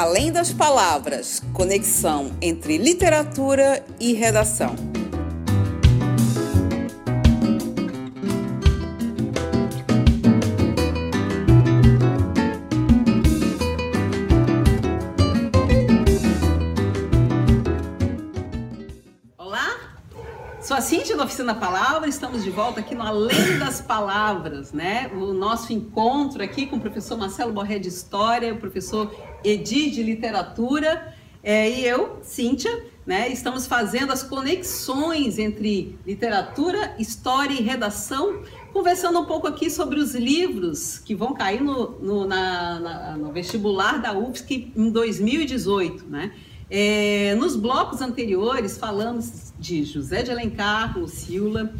Além das palavras, conexão entre literatura e redação. a Cintia da Oficina Palavra, estamos de volta aqui no Além das Palavras, né? O nosso encontro aqui com o professor Marcelo Borré de História, o professor Edi de Literatura é, e eu, Cíntia, né? Estamos fazendo as conexões entre literatura, história e redação, conversando um pouco aqui sobre os livros que vão cair no, no, na, na, no vestibular da UFSC em 2018, né? É, nos blocos anteriores, falamos de José de Alencar, Lucila,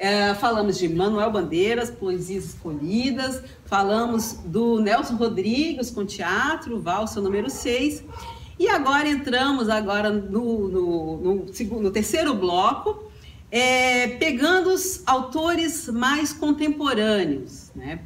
é, falamos de Manuel Bandeiras, Poesias Escolhidas, falamos do Nelson Rodrigues com teatro, Valsa número 6, e agora entramos agora no, no, no, segundo, no terceiro bloco, é, pegando os autores mais contemporâneos. Né?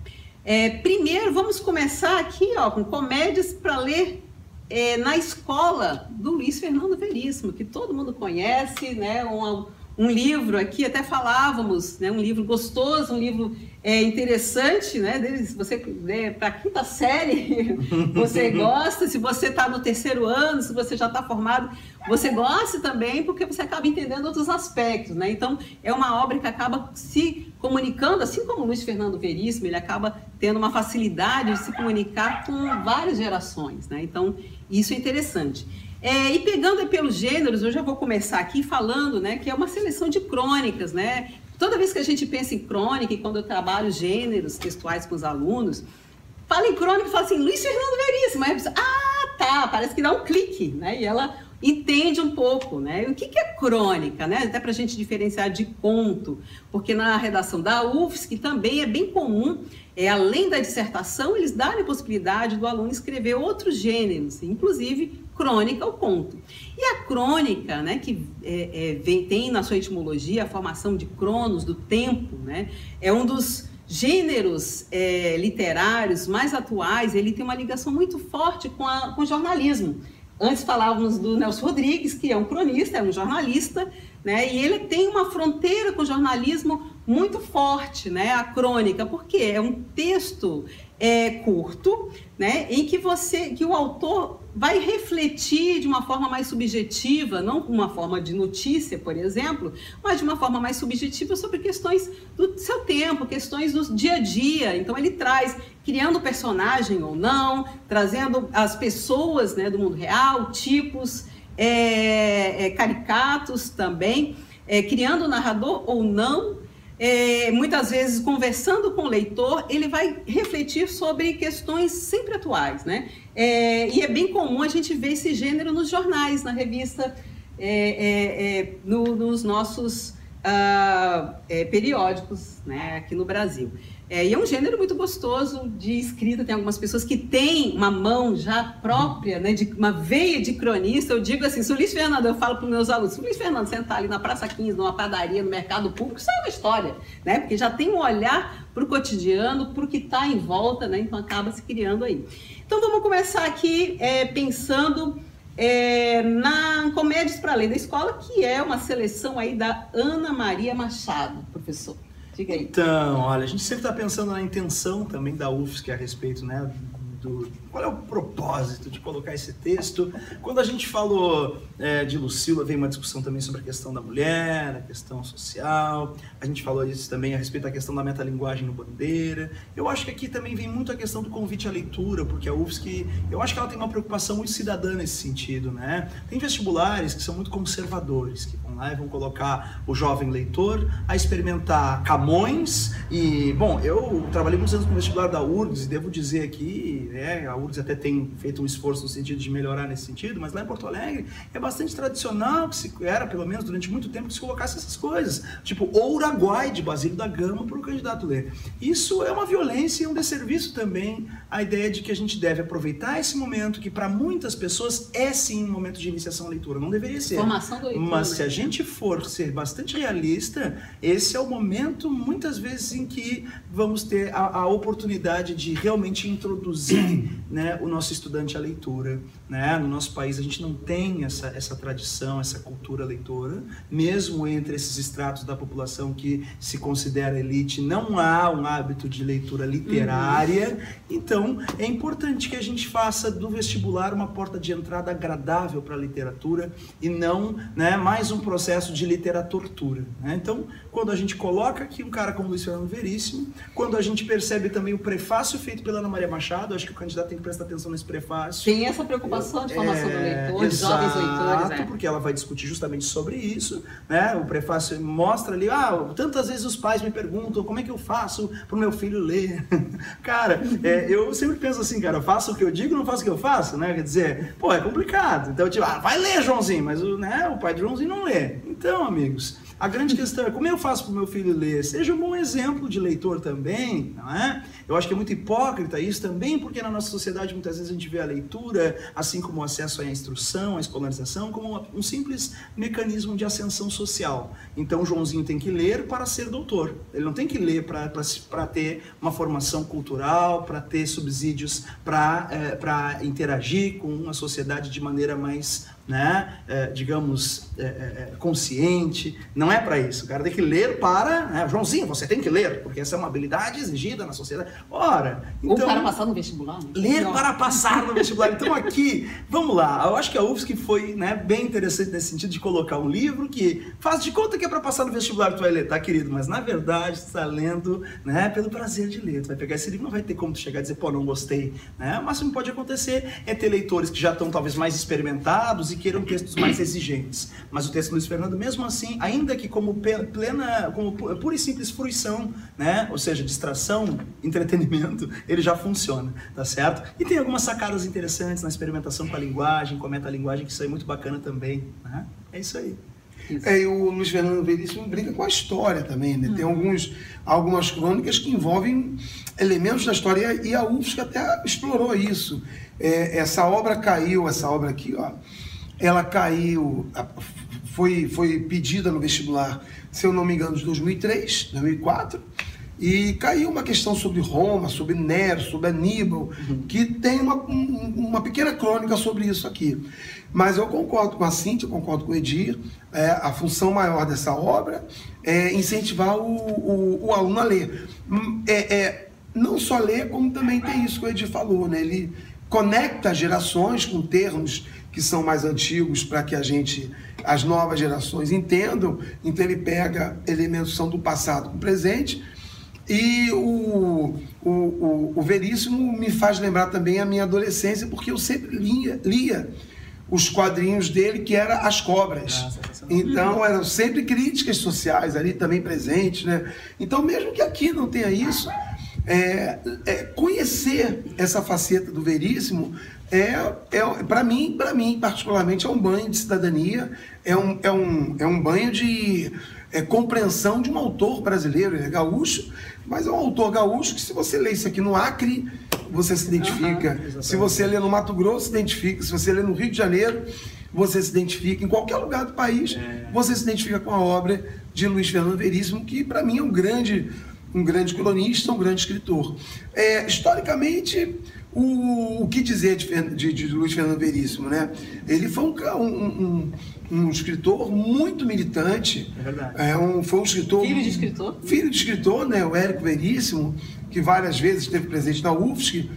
É, primeiro, vamos começar aqui ó, com comédias para ler é, na escola do Luiz Fernando Veríssimo, que todo mundo conhece, né? Um, um livro aqui, até falávamos, né? um livro gostoso, um livro é, interessante, né? Se você né, para a quinta série você gosta, se você está no terceiro ano, se você já está formado, você gosta também, porque você acaba entendendo outros aspectos, né? Então é uma obra que acaba se comunicando, assim como o Luiz Fernando Veríssimo, ele acaba tendo uma facilidade de se comunicar com várias gerações, né? Então isso é interessante. É, e pegando pelos gêneros, eu já vou começar aqui falando, né, que é uma seleção de crônicas, né? Toda vez que a gente pensa em crônica, e quando eu trabalho gêneros textuais com os alunos, fala em crônica e fala assim, Luiz Fernando Veríssimo. Aí pessoa, ah, tá, parece que dá um clique, né? E ela entende um pouco, né? O que, que é crônica, né? Até para a gente diferenciar de conto, porque na redação da UFSC também é bem comum, é, além da dissertação, eles darem a possibilidade do aluno escrever outros gêneros, inclusive crônica ou conto. E a crônica, né, que é, é, vem, tem na sua etimologia a formação de cronos, do tempo, né, é um dos gêneros é, literários mais atuais, ele tem uma ligação muito forte com, a, com o jornalismo. Antes falávamos do Nelson Rodrigues, que é um cronista, é um jornalista, né? E ele tem uma fronteira com o jornalismo muito forte, né? A crônica, porque é um texto é, curto, né? Em que você, que o autor vai refletir de uma forma mais subjetiva, não com uma forma de notícia, por exemplo, mas de uma forma mais subjetiva sobre questões do seu tempo, questões do dia a dia. Então ele traz, criando personagem ou não, trazendo as pessoas né, do mundo real, tipos é, é, caricatos também, é, criando o narrador ou não, é, muitas vezes conversando com o leitor, ele vai refletir sobre questões sempre atuais, né? É, e é bem comum a gente ver esse gênero nos jornais, na revista, é, é, é no, nos nossos uh, periódicos né, aqui no Brasil. É, e é um gênero muito gostoso de escrita. Tem algumas pessoas que têm uma mão já própria, né, de uma veia de cronista. Eu digo assim, Luiz Fernando, eu falo para os meus alunos, Luiz Fernando sentar ali na Praça 15, numa padaria, no mercado público, isso é uma história, né? Porque já tem um olhar para o cotidiano, para o que está em volta, né? Então acaba se criando aí. Então vamos começar aqui é, pensando é, na Comédias para Além da Escola, que é uma seleção aí da Ana Maria Machado, professor. Diga aí. Então, olha, a gente sempre está pensando na intenção também da UFSC a respeito né, do, qual é o propósito de colocar esse texto? Quando a gente falou é, de Lucila, veio uma discussão também sobre a questão da mulher, a questão social. A gente falou isso também a respeito da questão da metalinguagem no Bandeira. Eu acho que aqui também vem muito a questão do convite à leitura, porque a UFSC, eu acho que ela tem uma preocupação muito cidadã nesse sentido, né? Tem vestibulares que são muito conservadores, que vão lá e vão colocar o jovem leitor a experimentar Camões e, bom, eu trabalhei muitos anos no vestibular da URGS e devo dizer aqui, né, a URGS até tem feito um esforço no sentido de melhorar nesse sentido, mas lá em Porto Alegre é bastante tradicional, que se era pelo menos durante muito tempo, que se colocasse essas coisas. Tipo, Uruguai de Basílio da Gama para o candidato ler. Isso é uma violência e um desserviço também a ideia de que a gente deve aproveitar esse momento, que para muitas pessoas é sim um momento de iniciação à leitura. Não deveria ser. Formação do leitura. Mas se a gente for ser bastante realista, esse é o momento, muitas vezes, em que vamos ter a, a oportunidade de realmente introduzir né, o nosso estudante à leitura. Né? No nosso país a gente não tem essa, essa tradição, essa cultura leitora, mesmo entre esses estratos da população que se considera elite, não há um hábito de leitura literária. Uhum. Então é importante que a gente faça do vestibular uma porta de entrada agradável para a literatura e não né, mais um processo de literatura. Né? Então, quando a gente coloca aqui um cara como Luiz Fernando Veríssimo, quando a gente percebe também o prefácio feito pela Ana Maria Machado, acho que o candidato tem que prestar atenção nesse prefácio. Tem essa preocupação de formação é, do leitor, de jovens leitores. É. porque ela vai discutir justamente sobre isso. Né? O prefácio mostra ali, ah, tantas vezes os pais me perguntam como é que eu faço para o meu filho ler. cara, é, eu sempre penso assim, cara, eu faço o que eu digo, não faço o que eu faço, né? Quer dizer, pô, é complicado. Então, tipo, ah, vai ler, Joãozinho, mas o, né, o pai de Joãozinho não lê. Então, amigos, a grande questão é como eu faço para o meu filho ler? Seja um bom exemplo de leitor também, não é? Eu acho que é muito hipócrita isso também, porque na nossa sociedade muitas vezes a gente vê a leitura, assim como o acesso à instrução, à escolarização, como um simples mecanismo de ascensão social. Então o Joãozinho tem que ler para ser doutor. Ele não tem que ler para ter uma formação cultural, para ter subsídios para é, interagir com a sociedade de maneira mais né, é, digamos, é, é, é, consciente. Não é para isso. O cara tem que ler para. Né, Joãozinho, você tem que ler, porque essa é uma habilidade exigida na sociedade. Ora. Então, Ou para passar no vestibular. Né? Ler Não. para passar no vestibular. Então, aqui, vamos lá. Eu acho que a UFSC foi né, bem interessante nesse sentido de colocar um livro que faz de conta que é para passar no vestibular que tu vai ler, tá, querido? Mas na verdade, tu está lendo né, pelo prazer de ler. Tu vai pegar esse livro, não vai ter como tu chegar e dizer, pô, não gostei. Né? O máximo que pode acontecer é ter leitores que já estão talvez mais experimentados e queiram textos mais exigentes. Mas o texto do Luiz Fernando, mesmo assim, ainda que como plena, como pura e simples fruição, né? ou seja, distração, entretenimento, ele já funciona, tá certo? E tem algumas sacadas interessantes na experimentação com a linguagem, com a metalinguagem, que isso é muito bacana também. Né? É isso aí. É, e o Luiz Fernando Veríssimo brinca com a história também, né? Tem alguns, algumas crônicas que envolvem elementos da história e a UFSC até explorou isso. É, essa obra caiu, essa obra aqui, ó, ela caiu, foi, foi pedida no vestibular, se eu não me engano, de 2003, 2004, e caiu uma questão sobre Roma, sobre Nero, sobre Aníbal, uhum. que tem uma, uma pequena crônica sobre isso aqui. Mas eu concordo com a Cintia, concordo com o Edir, é, a função maior dessa obra é incentivar o, o, o aluno a ler. Hum, é, é, não só ler, como também tem isso que o Edir falou, né? ele conecta gerações com termos que são mais antigos para que a gente, as novas gerações entendam. Então ele pega elementos que são do passado com o presente. E o, o, o, o, Veríssimo me faz lembrar também a minha adolescência, porque eu sempre lia, lia os quadrinhos dele, que era As Cobras. Ah, então eram sempre críticas sociais ali também presentes. Né? Então, mesmo que aqui não tenha isso, é, é, conhecer essa faceta do Veríssimo é, é para mim, para mim particularmente, é um banho de cidadania, é um, é um, é um banho de é, compreensão de um autor brasileiro, é gaúcho, mas é um autor gaúcho que se você lê isso aqui no Acre, você se identifica. Uhum, se você lê no Mato Grosso, se identifica. Se você lê no Rio de Janeiro, você se identifica. Em qualquer lugar do país, é. você se identifica com a obra de Luiz Fernando Veríssimo, que para mim é um grande, um grande cronista, um grande escritor. É, historicamente, o, o que dizer de, de, de, Luiz Fernando Veríssimo, né? Ele foi um, um, um, um escritor muito militante. É verdade. É um, foi um escritor... Filho de escritor? Filho de escritor, né? O Érico Veríssimo, que várias vezes esteve presente na UFSC.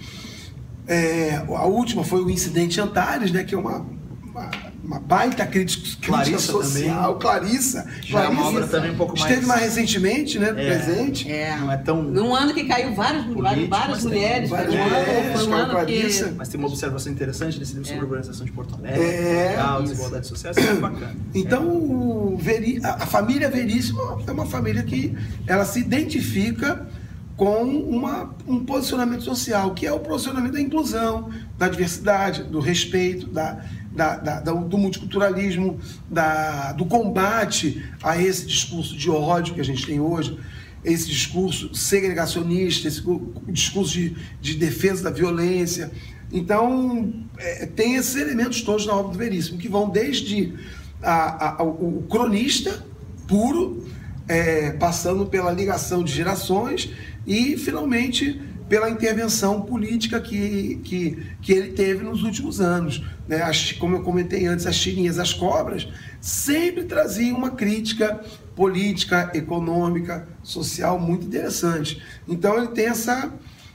É, a última foi o Incidente Antares, né? Que é uma, uma uma baita crítica, Clarissa social, também. Clarissa. Já Clarissa, é uma obra também um pouco mais... Esteve mais recentemente, né, é, presente. É. Não é tão... Num ano que caiu várias, político, várias mulheres. Várias um mulheres, foi um ano que... Mas tem uma observação interessante nesse livro sobre a urbanização de Porto Alegre, é, legal, desigualdade social, isso é bacana. Então, Veri... a família Veríssimo é uma família que ela se identifica com uma, um posicionamento social, que é o posicionamento da inclusão, da diversidade, do respeito, da da, da, do multiculturalismo, da, do combate a esse discurso de ódio que a gente tem hoje, esse discurso segregacionista, esse discurso de, de defesa da violência. Então, é, tem esses elementos todos na obra do Veríssimo, que vão desde a, a, o, o cronista puro, é, passando pela ligação de gerações e, finalmente, pela intervenção política que, que, que ele teve nos últimos anos. Né? As, como eu comentei antes, as tirinhas, as cobras, sempre traziam uma crítica política, econômica, social muito interessante. Então ele tem essa,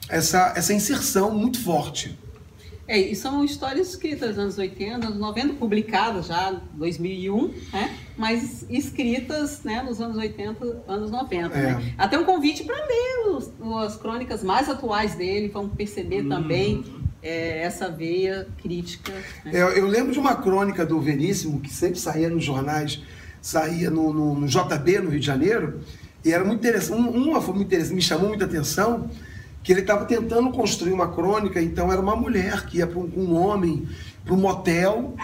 essa, essa inserção muito forte. É, e são histórias escritas nos anos 80, anos 90, publicadas já em 2001, né? Mas escritas né, nos anos 80, anos 90. É. Né? Até um convite para ler os, as crônicas mais atuais dele, vamos perceber hum. também é, essa veia crítica. Né? Eu, eu, lembro de uma crônica do Veríssimo, que sempre saía nos jornais, saía no, no, no JB, no Rio de Janeiro, e era muito interessante. Uma foi muito interessante, me chamou muita atenção, que ele estava tentando construir uma crônica, então era uma mulher que ia com um, um homem para um motel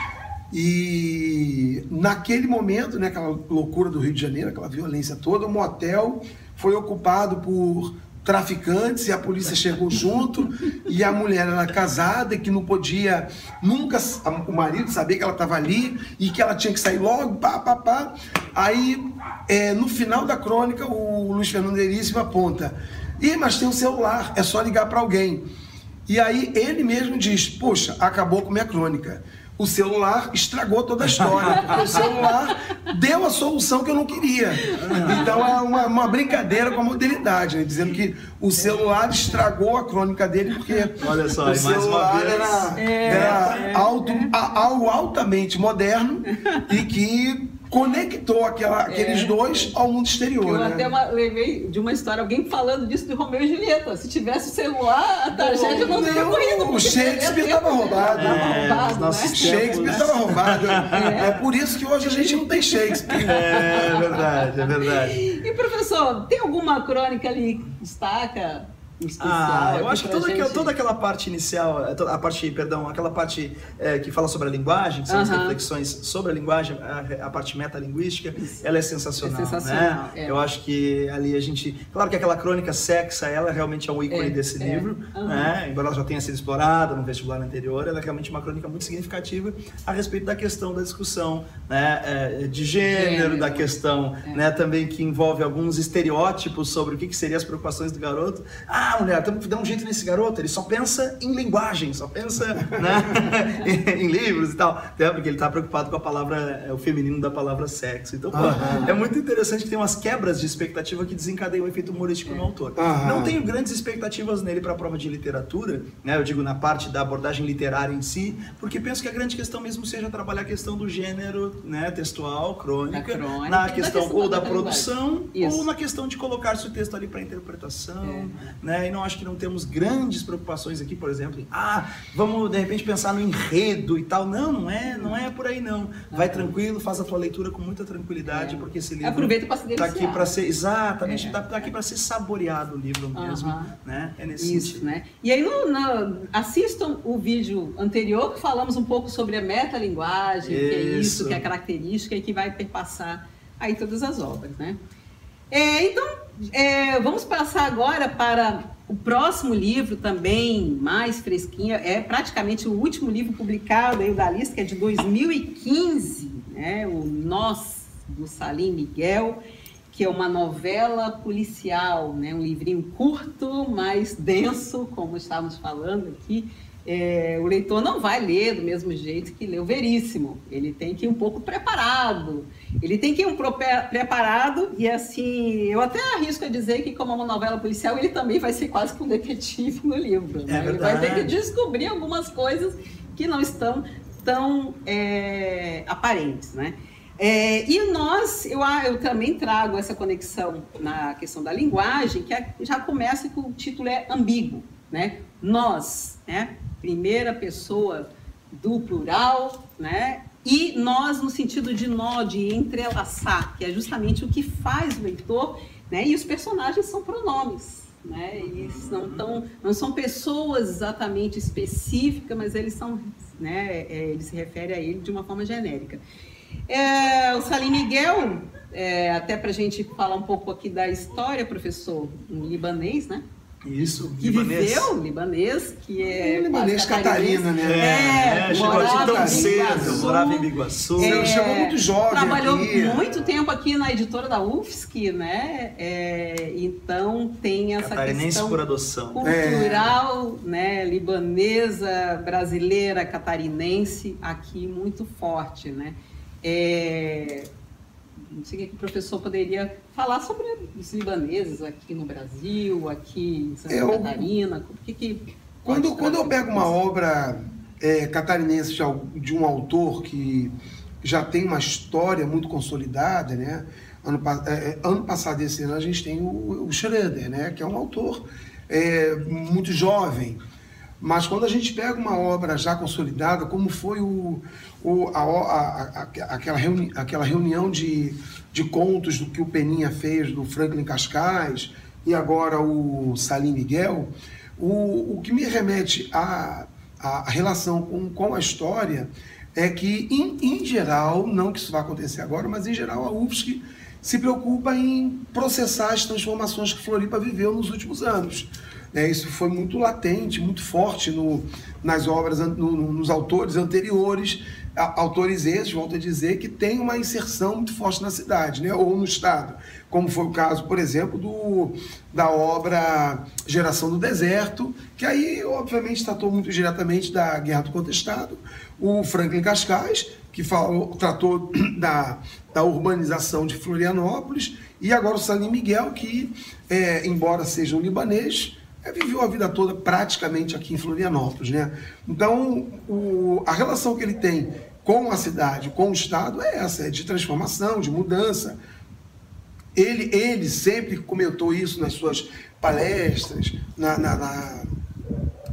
e naquele momento, né, aquela loucura do Rio de Janeiro, aquela violência toda, o motel foi ocupado por traficantes e a polícia chegou junto e a mulher era casada e que não podia nunca o marido saber que ela estava ali e que ela tinha que sair logo, pá, pá, pá. Aí, é, no final da crônica, o Luiz Fernando Veríssimo aponta Ih, mas tem um celular, é só ligar para alguém. E aí ele mesmo diz: Poxa, acabou com minha crônica. O celular estragou toda a história, porque o celular deu a solução que eu não queria. Então é uma, uma brincadeira com a modernidade, né? dizendo que o celular estragou a crônica dele, porque Olha só, o celular era, é, era é. alto, algo altamente moderno e que conectou aquela, aqueles é. dois ao mundo exterior. Eu né? até uma, levei de uma história, alguém falando disso de Romeu e Julieta. Se tivesse o celular, a tragédia não teria ocorrido. O Shakespeare estava roubado. É, roubado né? Shakespeare estava roubado. É. é. por isso que hoje a gente não tem Shakespeare. É, é verdade, é verdade. E professor, tem alguma crônica ali que destaca? Ah, eu acho que toda, gente... toda aquela parte inicial, eh, a parte, perdão, aquela parte é, que fala sobre a linguagem, que são uh -huh. as reflexões sobre a linguagem, a, a parte metalinguística, Isso. ela é sensacional, é sensacional né? É. Eu acho que ali a gente, claro que aquela crônica sexa, ela realmente é um ícone é, desse é. livro, uh -huh. né? Embora ela já tenha sido explorada no vestibular anterior, ela é realmente uma crônica muito significativa a respeito da questão da discussão, né, de gênero, gênero. da questão, é. né, também que envolve alguns estereótipos sobre o que, que seriam as preocupações do garoto. Ah, ah, mulher, temos que dar um jeito nesse garoto. Ele só pensa em linguagem, só pensa né, em, livros e tal. Até porque ele está preocupado com a palavra, é, o feminino da palavra sexo. Então, pô, é muito interessante que tem umas quebras de expectativa que desencadeiam o efeito humorístico no autor. Não tenho grandes expectativas nele para a prova de literatura, né? Eu digo na parte da abordagem literária em si, porque penso que a grande questão mesmo seja trabalhar a questão do gênero, né, textual, crônica, crônica na questão, questão ou da, da produção ou na questão de colocar-se o texto ali para interpretação, é. né? Né? E não acho que não temos grandes preocupações aqui, por exemplo, em, ah, vamos de repente pensar no enredo e tal. Não, não é, não é por aí não. Vai tranquilo, faz a tua leitura com muita tranquilidade, é. porque esse livro aproveita para se tá aqui para ser exatamente, é. tá, tá, aqui para ser saboreado o livro mesmo, uh -huh. né? É nesse Isso, sentido. né? E aí no, no, assistam o vídeo anterior que falamos um pouco sobre a metalinguagem, isso. que é isso, que é a característica e que vai perpassar aí todas as obras, né? É, então, é, vamos passar agora para o próximo livro também, mais fresquinho, é praticamente o último livro publicado aí da lista, que é de 2015, né? o Nós, do Salim Miguel, que é uma novela policial, né? um livrinho curto, mais denso, como estávamos falando aqui, é, o leitor não vai ler do mesmo jeito que o Veríssimo. Ele tem que ir um pouco preparado. Ele tem que ir um preparado e assim, eu até arrisco a dizer que como é uma novela policial, ele também vai ser quase que um detetive no livro. Né? É ele vai ter que descobrir algumas coisas que não estão tão é, aparentes, né? É, e nós, eu, eu também trago essa conexão na questão da linguagem, que é, já começa que o título é ambíguo, né? Nós, né? Primeira pessoa do plural, né? E nós no sentido de nó, de entrelaçar, que é justamente o que faz o leitor, né? E os personagens são pronomes, né? Eles não, tão, não são pessoas exatamente específicas, mas eles são, né? É, ele se refere a ele de uma forma genérica. É, o Salim Miguel, é, até para a gente falar um pouco aqui da história, professor, um libanês, né? Isso, que libanês. viveu, libanês, que é. Um libanês quase Catarina, É, né? É, chegou morava aqui tão em cedo, morava em Biguaçu. É, chegou muito jovem Trabalhou aqui. muito tempo aqui na editora da UFSC, né? É, então tem essa Catarinense questão por adoção. cultural, né? Libanesa, brasileira, catarinense aqui muito forte, né? É, não sei o que o professor poderia falar sobre os libaneses aqui no Brasil, aqui em Santa Eu- Catarina. O que que Quando, quando eu pego uma obra é, catarinense de, de um autor que já tem uma história muito consolidada, né? Ano, é, é, ano passado, esse ano, a gente tem o, o Schroeder, né? Que é um autor é, muito jovem. Mas quando a gente pega uma obra já consolidada, como foi o, o- a, a- a- aquela, reuni, aquela reunião de, de contos do que o Peninha fez, do Franklin Cascais, e agora o Salim Miguel, o, o que me remete à, à relação com, com a história é que, em, em geral, não que isso vá acontecer agora, mas em geral a UFSC se preocupa em processar as transformações que Floripa viveu nos últimos anos. É, isso foi muito latente, muito forte no, nas obras, no- no- nos autores anteriores, a- autores esses, volto a dizer, que tem uma inserção muito forte na cidade, né, ou no Estado, como foi o caso, por exemplo, do, da obra Geração do Deserto, que aí, obviamente, tratou muito diretamente da Guerra do Contestado, o Franklin Cascais, que falou, tratou da, da urbanização de Florianópolis, e agora o Salim Miguel, que, é, embora seja um libanês, é, viveu a vida toda praticamente aqui em Florianópolis. Né? Então, o- a relação que ele tem com a cidade, com o Estado, é essa, é de transformação, de mudança. Ele, ele sempre comentou isso nas suas palestras, na- na- na,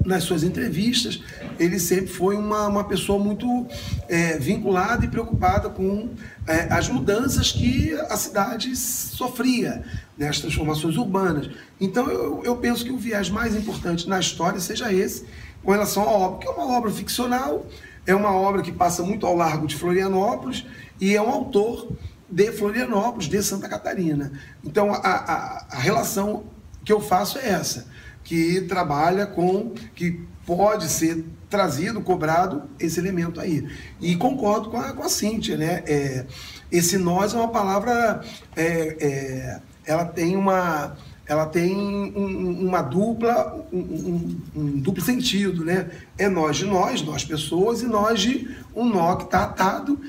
nas suas entrevistas, ele sempre foi uma, uma pessoa muito é, vinculada e preocupada com é, as mudanças que a cidade sofria, né, as transformações urbanas. Então, eu, eu penso que o viés mais importante na história seja esse, com relação à obra, que é uma obra ficcional, é uma obra que passa muito ao largo de Florianópolis e é um autor de Florianópolis, de Santa Catarina. Então, a, a, a relação que eu faço é essa que trabalha com, que pode ser trazido, cobrado esse elemento aí. E concordo com a, com a Cíntia, né? É, esse nós é uma palavra, é, é, ela tem uma, ela tem um- um- uma dupla, um, um- um duplo sentido, né? É nós de nós, nós pessoas, e nós de um nó que está atado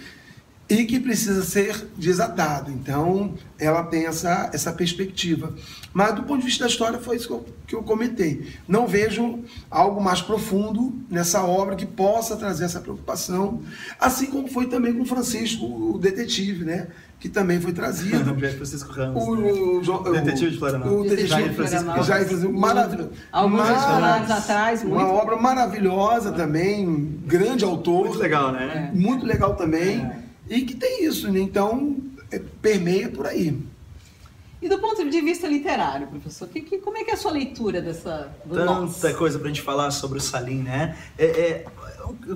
e que precisa ser desatado. Então, ela tem essa, essa perspectiva. Mas, do ponto de vista da história, foi isso que eu, que eu comentei. Não vejo algo mais profundo nessa obra que possa trazer essa preocupação, assim como foi também com Francisco, o detetive, né? Que também foi trazido. Francisco Ramos. O, né? o, o- Detetive de Florianópolis. O detetive Jair de Francisco. Jair Francisco, maravilhoso. Alguns Mas- escolares atrás, muito. Uma obra maravilhosa também, um grande autor. Muito legal, né? Muito legal também. É. E que tem isso, né? Então, é, permeia por aí. E do ponto de vista literário, professor, que, que- como é que é a sua leitura dessa Tanta nós? coisa pra gente falar sobre o Salim, né? É, é,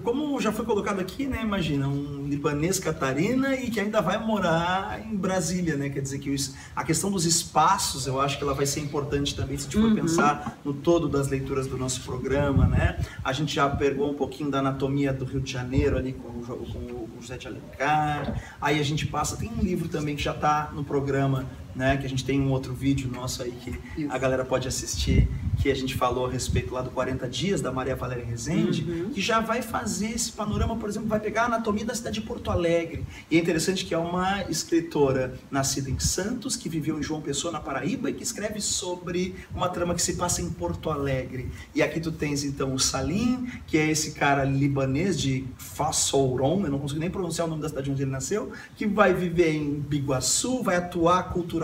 como já foi colocado aqui, né? Imagina, um libanês catarina e que ainda vai morar em Brasília, né? Quer dizer que os- a questão dos espaços, eu acho que ela vai ser importante também se a gente for pensar no todo das leituras do nosso programa, né? A gente já pegou um pouquinho da anatomia do Rio de Janeiro ali com o, com o José de Alencar. Aí a gente passa, tem um livro também que já está no programa, né? Que a gente tem um outro vídeo nosso aí que Isso. a galera pode assistir, que a gente falou a respeito lá do 40 Dias, da Maria Valéria Rezende, Uhum. que já vai fazer esse panorama, por exemplo, vai pegar a anatomia da cidade de Porto Alegre. E é interessante que é uma escritora nascida em Santos, que viveu em João Pessoa, na Paraíba, e que escreve sobre uma trama que se passa em Porto Alegre. E aqui tu tens, então, o Salim, que é esse cara libanês de Fassouron, eu não consigo nem pronunciar o nome da cidade onde ele nasceu, que vai viver em Biguaçu, vai atuar culturalmente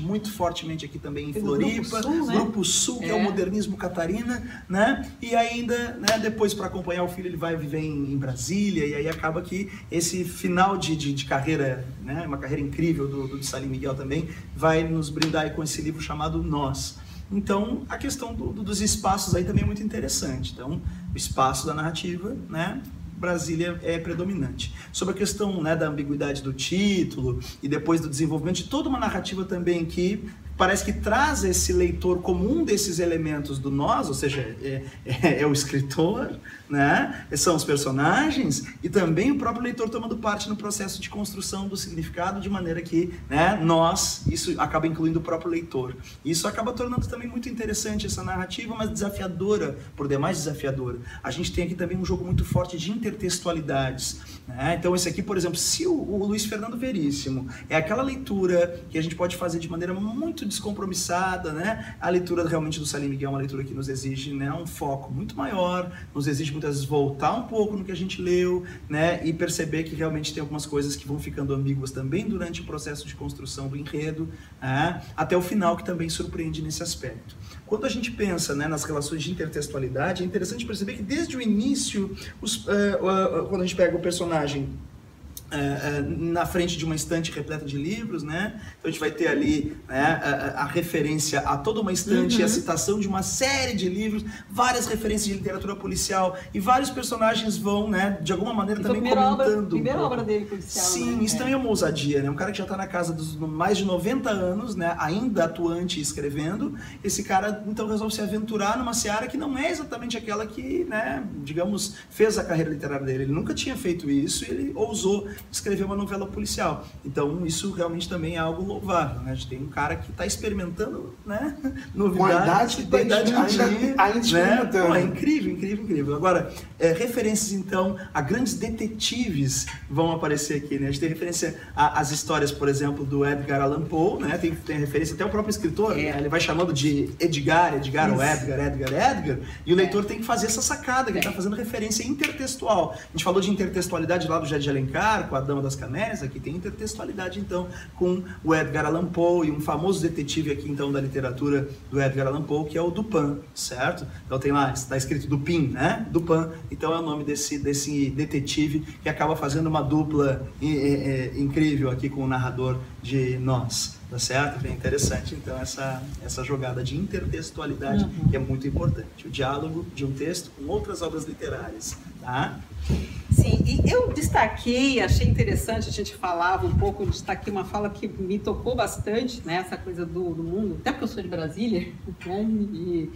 muito fortemente aqui também em o Grupo Floripa. Sul, né? Grupo Sul, que é, o É. modernismo catarina, né? E ainda, né, depois para acompanhar o filho, ele vai viver em, em Brasília, e aí acaba que esse final de, de, de carreira, né, uma carreira incrível do, do Salim Miguel também, vai nos brindar aí com esse livro chamado Nós. Então, a questão do- do- dos espaços aí também é muito interessante. Então, o espaço da narrativa, né? Brasília é predominante. Sobre a questão né, da ambiguidade do título e depois do desenvolvimento de toda uma narrativa também que parece que traz esse leitor como um desses elementos do nós, ou seja, é, é, é o escritor, né? São os personagens e também o próprio leitor tomando parte no processo de construção do significado de maneira que, né, nós, isso acaba incluindo o próprio leitor. Isso acaba tornando também muito interessante essa narrativa, mas desafiadora, por demais desafiadora. A gente tem aqui também um jogo muito forte de intertextualidades. Né? Então, esse aqui, por exemplo, se o, o Luiz Fernando Veríssimo é aquela leitura que a gente pode fazer de maneira muito descompromissada, né? A leitura realmente do Salim Miguel é uma leitura que nos exige né, um foco muito maior, nos exige muitas vezes voltar um pouco no que a gente leu, né? E perceber que realmente tem algumas coisas que vão ficando ambíguas também durante o processo de construção do enredo, né? até o final que também surpreende nesse aspecto. Quando a gente pensa né, nas relações de intertextualidade, é interessante perceber que desde o início, os, uh, uh, quando a gente pega o personagem Uh, uh, na frente de uma estante repleta de livros, né? Então a gente vai ter ali né, a, a, referência a toda uma estante uhum. e a citação de uma série de livros, várias referências de literatura policial e vários personagens vão, né, de alguma maneira também comentando. Obra, primeira obra dele policial. Sim, né? também é uma ousadia, né? Um cara que já está na casa dos mais de 90 anos, né, ainda atuante e escrevendo, esse cara então resolve se aventurar numa seara que não é exatamente aquela que, né, digamos, fez a carreira literária dele. Ele nunca tinha feito isso e ele ousou escrever uma novela policial. Então, isso realmente também é algo louvável. Né? A gente tem um cara que está experimentando né? novidades. Com a idade, idade ainda, ainda experimentando. Né? Pô, é incrível, incrível, incrível. Agora, é, referências, então, a grandes detetives vão aparecer aqui. Né? A gente tem referência às histórias, por exemplo, do Edgar Allan Poe, né? tem, tem referência até o próprio escritor, é. ele vai chamando de Edgar, Edgar isso. ou Edgar, Edgar, Edgar, e o leitor é. tem que fazer essa sacada, que ele está fazendo referência intertextual. A gente falou de intertextualidade lá do Jé de Alencar, com a Dama das Camélias, aqui tem intertextualidade então com o Edgar Allan Poe e um famoso detetive aqui então da literatura do Edgar Allan Poe, que é o Dupin, certo? Então tem lá, está escrito Dupin, né? Dupin, então é o nome desse, desse detetive que acaba fazendo uma dupla é, é, incrível aqui com o narrador de Nós. Tá certo? Bem interessante, então, essa, essa jogada de intertextualidade uhum. que é muito importante. O diálogo de um texto com outras obras literárias, tá? Sim, e eu destaquei, achei interessante, a gente falava um pouco, destaquei uma fala que me tocou bastante, né? Essa coisa do, do mundo, até porque eu sou de Brasília, né? E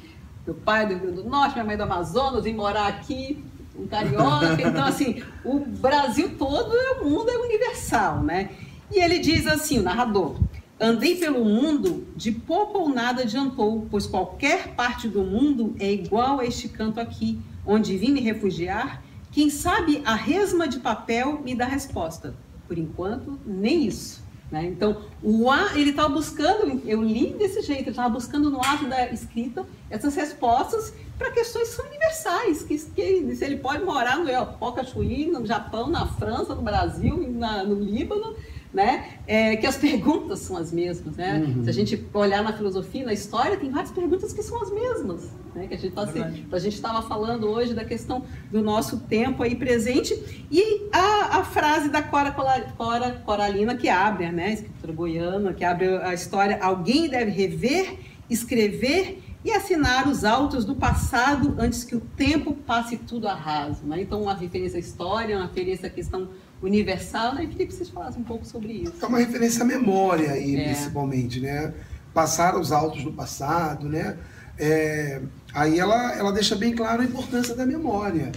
meu pai é do Rio Grande do Norte, minha mãe é do Amazonas, vim morar aqui, um carioca, então assim, o Brasil todo, o mundo é universal, né? E ele diz assim, o narrador, Andei pelo mundo, de pouco ou nada adiantou, pois qualquer parte do mundo é igual a este canto aqui, onde vim me refugiar. Quem sabe a resma de papel me dá resposta. Por enquanto, nem isso. Né? Então, o A, ele estava buscando, eu li desse jeito, ele estava buscando no ato da escrita essas respostas para questões universais, que, que, se ele pode morar no Iapoca Chuí, no Japão, na França, no Brasil, na, no Líbano, né? É, que as perguntas são as mesmas, né? Uhum. Se a gente olhar na filosofia, na história, tem várias perguntas que são as mesmas, né? Que a gente tá, assim, a gente estava falando hoje da questão do nosso tempo aí presente e a, a frase da Cora, Cora Coralina que abre, né? Escritora goiana que abre a história. Alguém deve rever, escrever e assinar os autos do passado antes que o tempo passe tudo a raso. Né? Então, uma referência à história, uma referência à questão universal, né? Eu queria que vocês falassem um pouco sobre isso. É uma referência à memória aí, é. principalmente, né? Passar os autos do passado, né? É, aí ela, ela deixa bem claro a importância da memória.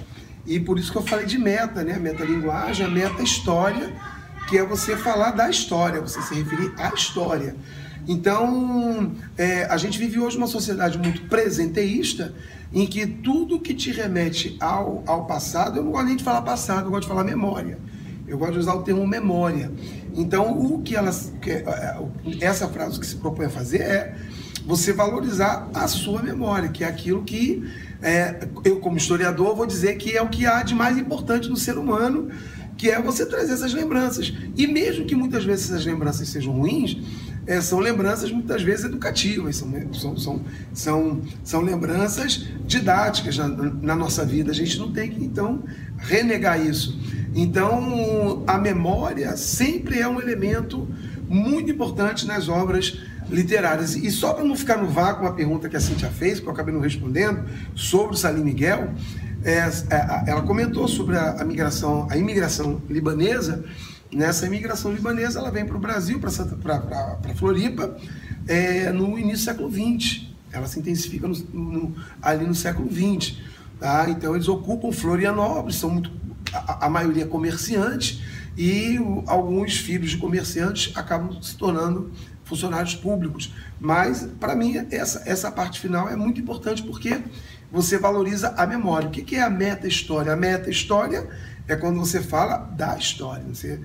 E por isso que eu falei de meta, né? Metalinguagem, a meta-história, que é você falar da história, você se referir à história. Então, é, a gente vive hoje uma sociedade muito presenteísta, em que tudo que te remete ao, ao passado, eu não gosto nem de falar passado, eu gosto de falar memória. Eu gosto de usar o termo memória. Então, o que ela, é, é, essa frase que se propõe a fazer é você valorizar a sua memória, que é aquilo que é, eu, como historiador, vou dizer que é o que há de mais importante no ser humano, que é você trazer essas lembranças. E mesmo que muitas vezes essas lembranças sejam ruins, é, são lembranças muitas vezes educativas, são, são, são, são, são lembranças didáticas na, na nossa vida. A gente não tem que, então, renegar isso. Então, a memória sempre é um elemento muito importante nas obras literárias. E só para não ficar no vácuo a pergunta que a Cintia fez, que eu acabei não respondendo, sobre o Salim Miguel, é, é, ela comentou sobre a, migração, a imigração libanesa. Nessa imigração libanesa, ela vem para o Brasil, para Floripa, é, no início do século XX. Ela se intensifica no, no, ali no século XX. Tá? Então eles ocupam Florianópolis, são muito, a, a maioria comerciantes, e o, alguns filhos de comerciantes acabam se tornando funcionários públicos. Mas, para mim, essa, essa parte final é muito importante porque você valoriza a memória. O que, que é a meta-história? A meta-história é quando você fala da história. Você é,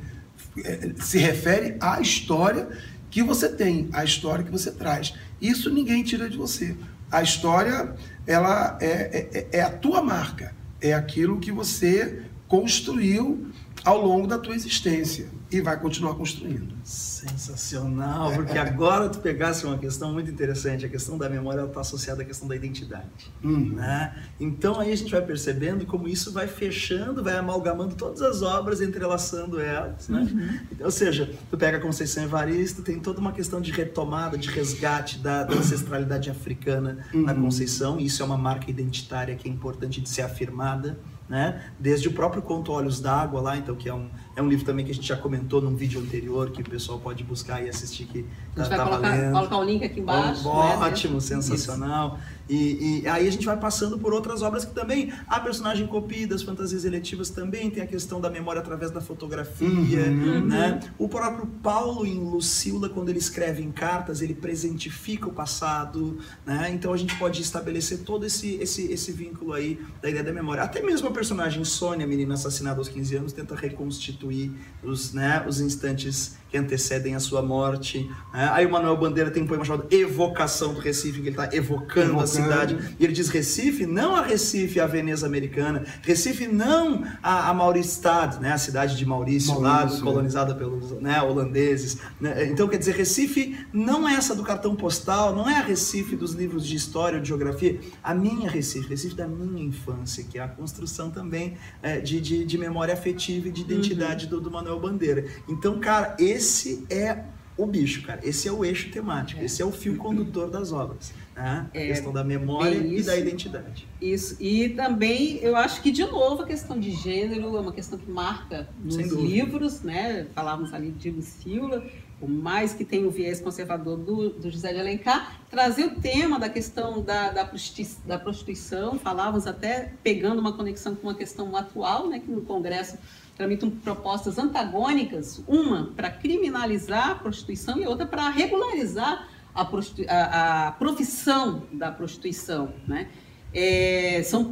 se refere à história que você tem, à história que você traz. Isso ninguém tira de você. A história, ela é, é, é a tua marca, é aquilo que você construiu ao longo da tua existência e vai continuar construindo. Sensacional, porque agora tu pegasse uma questão muito interessante, a questão da memória está associada à questão da identidade. Uhum. Né? Então aí a gente vai percebendo como isso vai fechando, vai amalgamando todas as obras, entrelaçando elas. Né? Uhum. Ou seja, tu pega a Conceição Evaristo, tem toda uma questão de retomada, de resgate da, da ancestralidade africana uhum. na Conceição, e isso é uma marca identitária que é importante de ser afirmada né? Desde o próprio Conto Olhos d'Água lá, então que é um, é um livro também que a gente já comentou num vídeo anterior, que o pessoal pode buscar e assistir que a gente tá, vai tá colocar, colocar, o link aqui embaixo. Né? Ótimo, sensacional. E, e, aí a gente vai passando por outras obras que também a personagem copia das fantasias eletivas também tem a questão da memória através da fotografia, uhum. né? O próprio Paulo em Lucila quando ele escreve em cartas ele presentifica o passado, né? Então a gente pode estabelecer todo esse esse esse vínculo aí da ideia da memória. Até mesmo a personagem Sônia, menina assassinada aos 15 anos, tenta reconstituir os né os instantes que antecedem a sua morte. Né? Aí o Manuel Bandeira tem um poema chamado Evocação do Recife, que ele está evocando, evocando, a cidade. E ele diz Recife, não a Recife, a Veneza americana. Recife, não a, a Mauristad, né? a cidade de Maurício, Maurício lá, colonizada pelos né, holandeses. Né? Então, quer dizer, Recife não é essa do cartão postal, não é a Recife dos livros de história ou de geografia. A minha Recife, Recife da minha infância, que é a construção também é, de, de, de, memória afetiva e de identidade uhum. do, do Manuel Bandeira. Então, cara, esse esse é o bicho, cara. Esse é o eixo temático, é. esse é o fio condutor das obras. Né? A é, questão da memória e da identidade. Isso. E também, eu acho que, de novo, a questão de gênero é uma questão que marca nos livros, né? Falávamos ali de Lucila, o mais que tem o viés conservador do, do José de Alencar, trazer o tema da questão da, da, prostituição, da prostituição, falávamos até pegando uma conexão com uma questão atual, né? Que no Congresso tramitam propostas antagônicas, uma para criminalizar a prostituição e outra para regularizar a, a, a, profissão da prostituição, né? É, são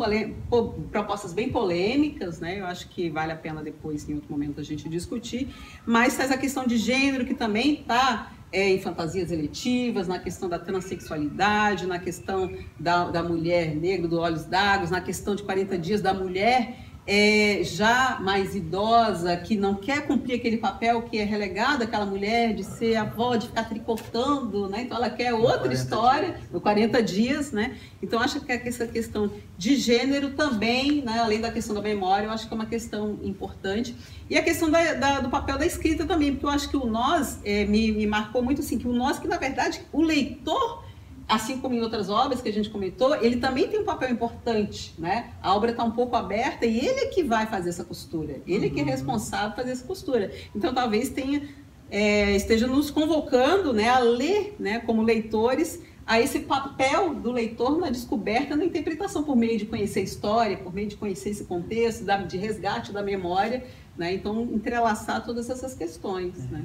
propostas bem polêmicas, né? Eu acho que vale a pena depois, em outro momento, a gente discutir. Mas faz a questão de gênero, que também está é, em fantasias eletivas, na questão da transexualidade, na questão da, da mulher negra, do Olhos d'Água, na questão de 40 dias da mulher é, já mais idosa, que não quer cumprir aquele papel que é relegado àquela mulher de ser avó, de ficar tricotando, né? Então ela quer outra história, dias. no 40 dias, né? Então acho que essa questão de gênero também, né? além da questão da memória, eu acho que é uma questão importante. E a questão da, da, do papel da escrita também, porque eu acho que o nós é, me, me marcou muito assim, que o nós, que na verdade o leitor assim como em outras obras que a gente comentou, ele também tem um papel importante, né? A obra está um pouco aberta e ele é que vai fazer essa costura, ele é que é uhum. responsável por fazer essa costura. Então, talvez tenha é, esteja nos convocando, né, a ler, né, como leitores, a esse papel do leitor na descoberta, na interpretação, por meio de conhecer a história, por meio de conhecer esse contexto, de resgate da memória, né? Então, entrelaçar todas essas questões, né?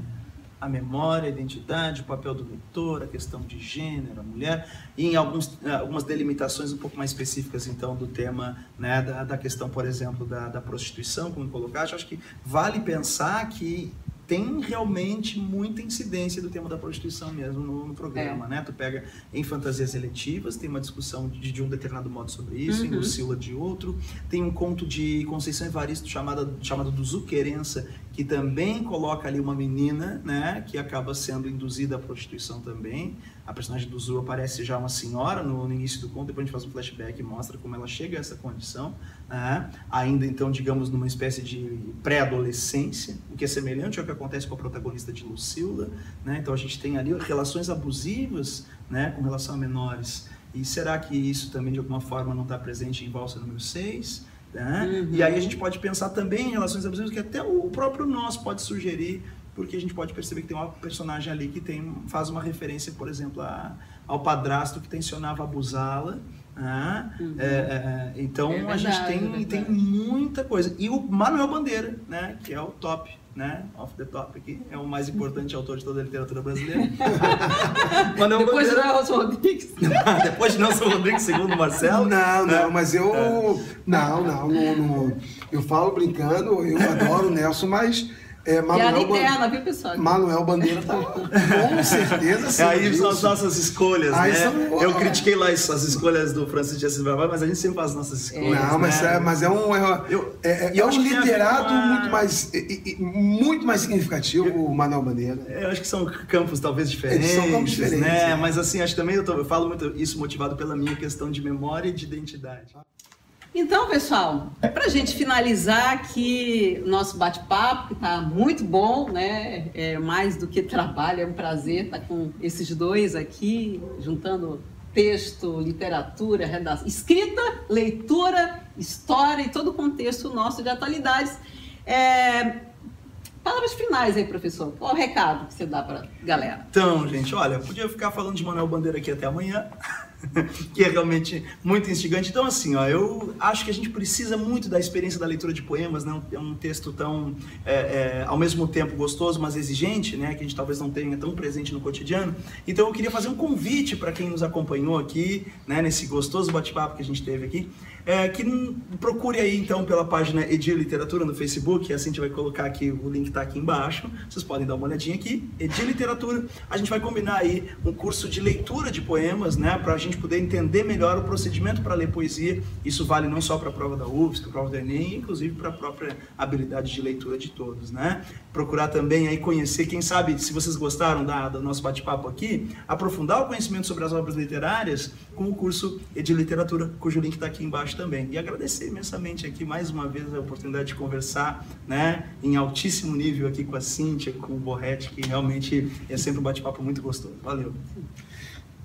A memória, a identidade, o papel do leitor, a questão de gênero, a mulher, e em alguns, eh, algumas delimitações um pouco mais específicas, então, do tema, né, da, da questão, por exemplo, da, da prostituição, como colocaste, acho que vale pensar que tem realmente muita incidência do tema da prostituição mesmo no, no programa, é. né? Tu pega em fantasias eletivas, tem uma discussão de, de um determinado modo sobre isso, uhum. em Lucila de outro. Tem um conto de Conceição Evaristo chamada, chamado do Zuquerença, que também coloca ali uma menina, né? Que acaba sendo induzida à prostituição também. A personagem do Zu aparece já uma senhora no, no, início do conto, depois a gente faz um flashback e mostra como ela chega a essa condição, né? ainda então, digamos, numa espécie de pré-adolescência, o que é semelhante ao que acontece com a protagonista de Lucilda, né? então a gente tem ali relações abusivas né, com relação a menores, e será que isso também de alguma forma não está presente em Valsa número 6? Né? Uhum. E aí a gente pode pensar também em relações abusivas que até o próprio nós pode sugerir porque a gente pode perceber que tem uma personagem ali que tem, faz uma referência, por exemplo, a, ao padrasto que tensionava abusá-la. Né? Uhum. É, é, então É a gente verdade, é tem, verdade. tem muita coisa. E o Manuel Bandeira, né, que é o top, né, off the top aqui, é o mais importante autor de toda a literatura brasileira. Manuel Depois Bandeira, Nelson Rodrigues. depois de Nelson Rodrigues, segundo o Marcelo. Não, né? não, mas eu. Não, não, não, não. Eu falo brincando, eu adoro o Nelson, mas. É, Manuel, Ban- interna, viu, pessoal? Manuel Bandeira tá com certeza sim. É, aí são as nossas escolhas, Aí né? são- Eu critiquei lá isso, as escolhas do Francis de Assis Bravais, mas a gente sempre faz as nossas escolhas, Não, mas né? é, mas é um, é, Eu- é, é eu um acho que tem a ver literato com a- muito mais, e- muito mais significativo, o Manuel Bandeira. Eu acho que são campos talvez diferentes, Eles são campos diferentes, né? é. Mas assim, acho que também eu, tô- eu falo muito isso motivado pela minha questão de memória e de identidade. Então, pessoal, para a gente finalizar aqui o nosso bate-papo, que está muito bom, né? É mais do que trabalho, é um prazer estar com esses dois aqui, juntando texto, literatura, redação, escrita, leitura, história e todo o contexto nosso de atualidades. É, Palavras finais aí, professor. Qual o recado que você dá para galera? Então, gente, olha, podia ficar falando de Manuel Bandeira aqui até amanhã, que é realmente muito instigante. Então, assim, ó, eu acho que a gente precisa muito da experiência da leitura de poemas, né? É um texto tão, é, é, ao mesmo tempo, gostoso, mas exigente, né? Que a gente talvez não tenha tão presente no cotidiano. Então, eu queria fazer um convite para quem nos acompanhou aqui, né? Nesse gostoso bate-papo que a gente teve aqui, é, que procure aí, então, pela página Edir Literatura no Facebook, assim a gente vai colocar aqui, o link está aqui embaixo, vocês podem dar uma olhadinha aqui, Edir Literatura, a gente vai combinar aí um curso de leitura de poemas, né, para a gente poder entender melhor o procedimento para ler poesia, isso vale não só para a prova da UFSC, para a prova do Enem, inclusive para a própria habilidade de leitura de todos, né, procurar também aí conhecer, quem sabe, se vocês gostaram da, do nosso bate-papo aqui, aprofundar o conhecimento sobre as obras literárias com o curso Edir Literatura, cujo link está aqui embaixo também. E agradecer imensamente aqui mais uma vez a oportunidade de conversar, né, em altíssimo nível aqui com a Cíntia, com o Borretti, que realmente é sempre um bate-papo muito gostoso. Valeu.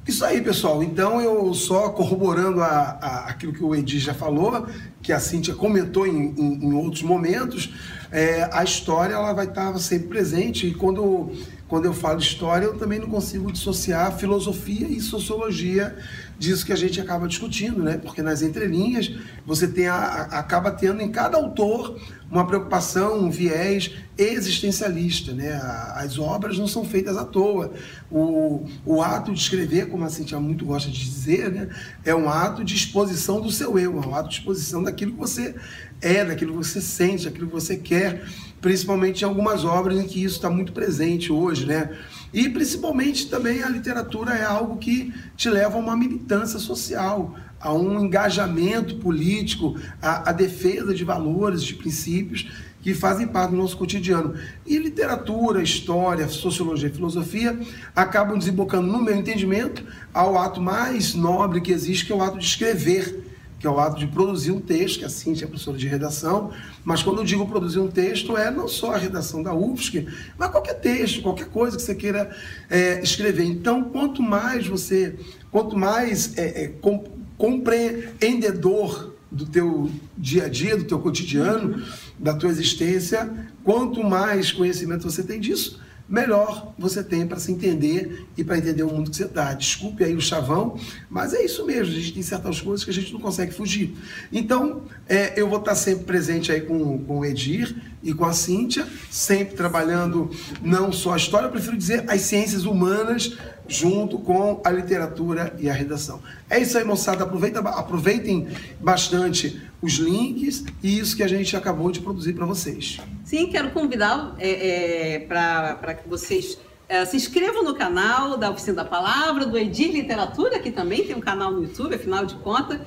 Isso aí, pessoal. Então, eu só corroborando a, a- aquilo que o Edi já falou, que a Cíntia comentou em, em- em outros momentos, é, a história ela vai estar sempre presente. E quando, quando eu falo história, eu também não consigo dissociar filosofia e sociologia disso que a gente acaba discutindo, né? Porque nas entrelinhas você tem a- a- acaba tendo em cada autor uma preocupação, um viés existencialista, né? A- As obras não são feitas à toa. O, o ato de escrever, como a Cintia muito gosta de dizer, né? É um ato de exposição do seu eu, é um ato de exposição daquilo que você é, daquilo que você sente, daquilo que você quer, principalmente em algumas obras em que isso está muito presente hoje, né? E principalmente também a literatura é algo que te leva a uma militância social, a um engajamento político, a, a defesa de valores, de princípios que fazem parte do nosso cotidiano. E literatura, história, sociologia e filosofia acabam desembocando, no meu entendimento, ao ato mais nobre que existe, que é o ato de escrever que é o ato de produzir um texto, que a Cintia é professora de redação, mas quando eu digo produzir um texto, é não só a redação da UFSC, mas qualquer texto, qualquer coisa que você queira é, escrever. Então, quanto mais você, quanto mais é, é, com- compreendedor do teu dia a dia, do teu cotidiano, da tua existência, quanto mais conhecimento você tem disso, melhor você tem para se entender e para entender o mundo que você está. Desculpe aí o chavão, mas é isso mesmo. A gente tem certas coisas que a gente não consegue fugir. Então, é, eu vou estar sempre presente aí com, com o Edir e com a Cíntia, sempre trabalhando não só a história, eu prefiro dizer as ciências humanas junto com a literatura e a redação. É isso aí, moçada. Aproveita, aproveitem bastante os links e isso que a gente acabou de produzir para vocês. Sim, quero convidar é, para que vocês é, se inscrevam no canal da Oficina da Palavra, do Edir Literatura, que também tem um canal no YouTube, afinal de contas.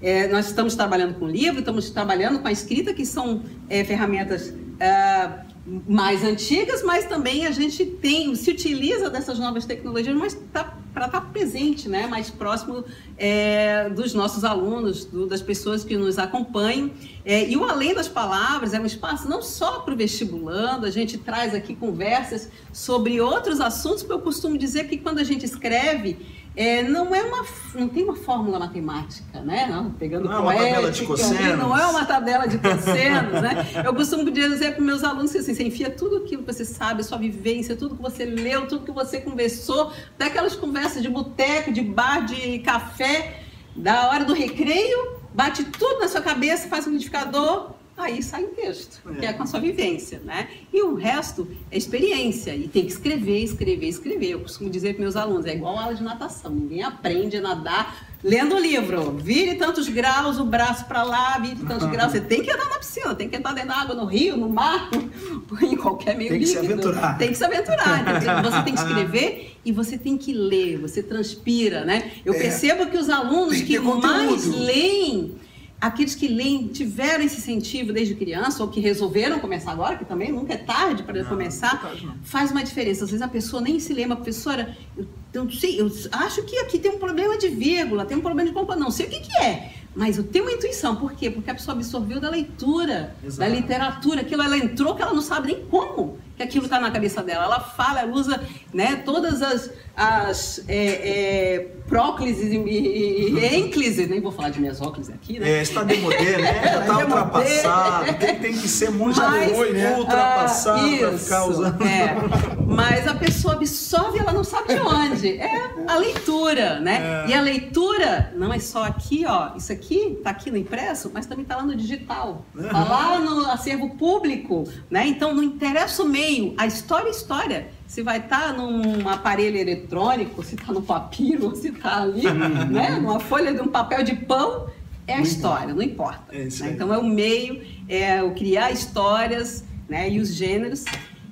É, nós estamos trabalhando com livro, estamos trabalhando com a escrita, que são é, ferramentas é, mais antigas, mas também a gente tem, se utiliza dessas novas tecnologias, mas tá, para estar presente, né, mais próximo é, dos nossos alunos, do, das pessoas que nos acompanham. É, e o Além das Palavras é um espaço não só para o vestibulando, a gente traz aqui conversas sobre outros assuntos, porque eu costumo dizer que quando a gente escreve, é, não é uma não tem uma fórmula matemática, né? Não, pegando não é uma tabela de cossenos. Não é uma tabela de cossenos, né? Eu costumo dizer para meus alunos assim, você enfia tudo aquilo que você sabe, a sua vivência, tudo que você leu, tudo que você conversou, daquelas conversas de boteco, de bar, de café, da hora do recreio, bate tudo na sua cabeça, faz um liquidificador, aí sai um texto, é. que é com a sua vivência, né? E o resto é experiência, e tem que escrever, escrever, escrever. Eu costumo dizer para meus alunos, é igual aula de natação, ninguém aprende a nadar lendo o livro. Vire tantos graus, o braço para lá, vire tantos graus. Você tem que andar na piscina, tem que andar dentro da água, no rio, no mar, em qualquer meio Tem que líquido. se aventurar. Tem que se aventurar. Você tem que escrever e você tem que ler, você transpira, né? Eu é. percebo que os alunos que, que mais leem aqueles que leem, tiveram esse incentivo desde criança, ou que resolveram começar agora, que também nunca é tarde para começar, tarde, faz uma diferença. Às vezes a pessoa nem se lembra, professora, eu, eu, sei, eu acho que aqui tem um problema de vírgula, tem um problema de compa, não sei o que, que é. Mas eu tenho uma intuição, por quê? Porque a pessoa absorveu da leitura, Exato. da literatura, aquilo ela entrou que ela não sabe nem como que aquilo está na cabeça dela. Ela fala, ela usa né, todas as, as é, é, próclises e, e, ênclises, nem vou falar de mesóclises aqui, né? É, está demodé, né? Já está ultrapassado, tem, tem, que ser muito, já foi, né? Ultrapassado ah, para ficar usando. É. Mas a pessoa absorve ela não sabe de onde. É a leitura, né? É. E a leitura não é só aqui, ó, isso aqui está aqui no impresso, mas também está lá no digital. Está lá no acervo público, né? Então não interessa o meio, a história é história se vai estar tá num aparelho eletrônico, se está no papiro, se está ali, né? numa folha de um papel de pão, é a história, não importa. É né? Então é o meio, é o criar histórias né? e os gêneros.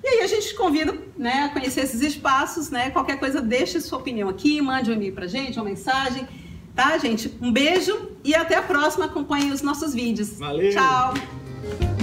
E aí a gente convida né, a conhecer esses espaços, né? Qualquer coisa, deixe sua opinião aqui, mande um e-mail pra gente, uma mensagem. Tá, gente? Um beijo e até a próxima. Acompanhem os nossos vídeos. Valeu! Tchau!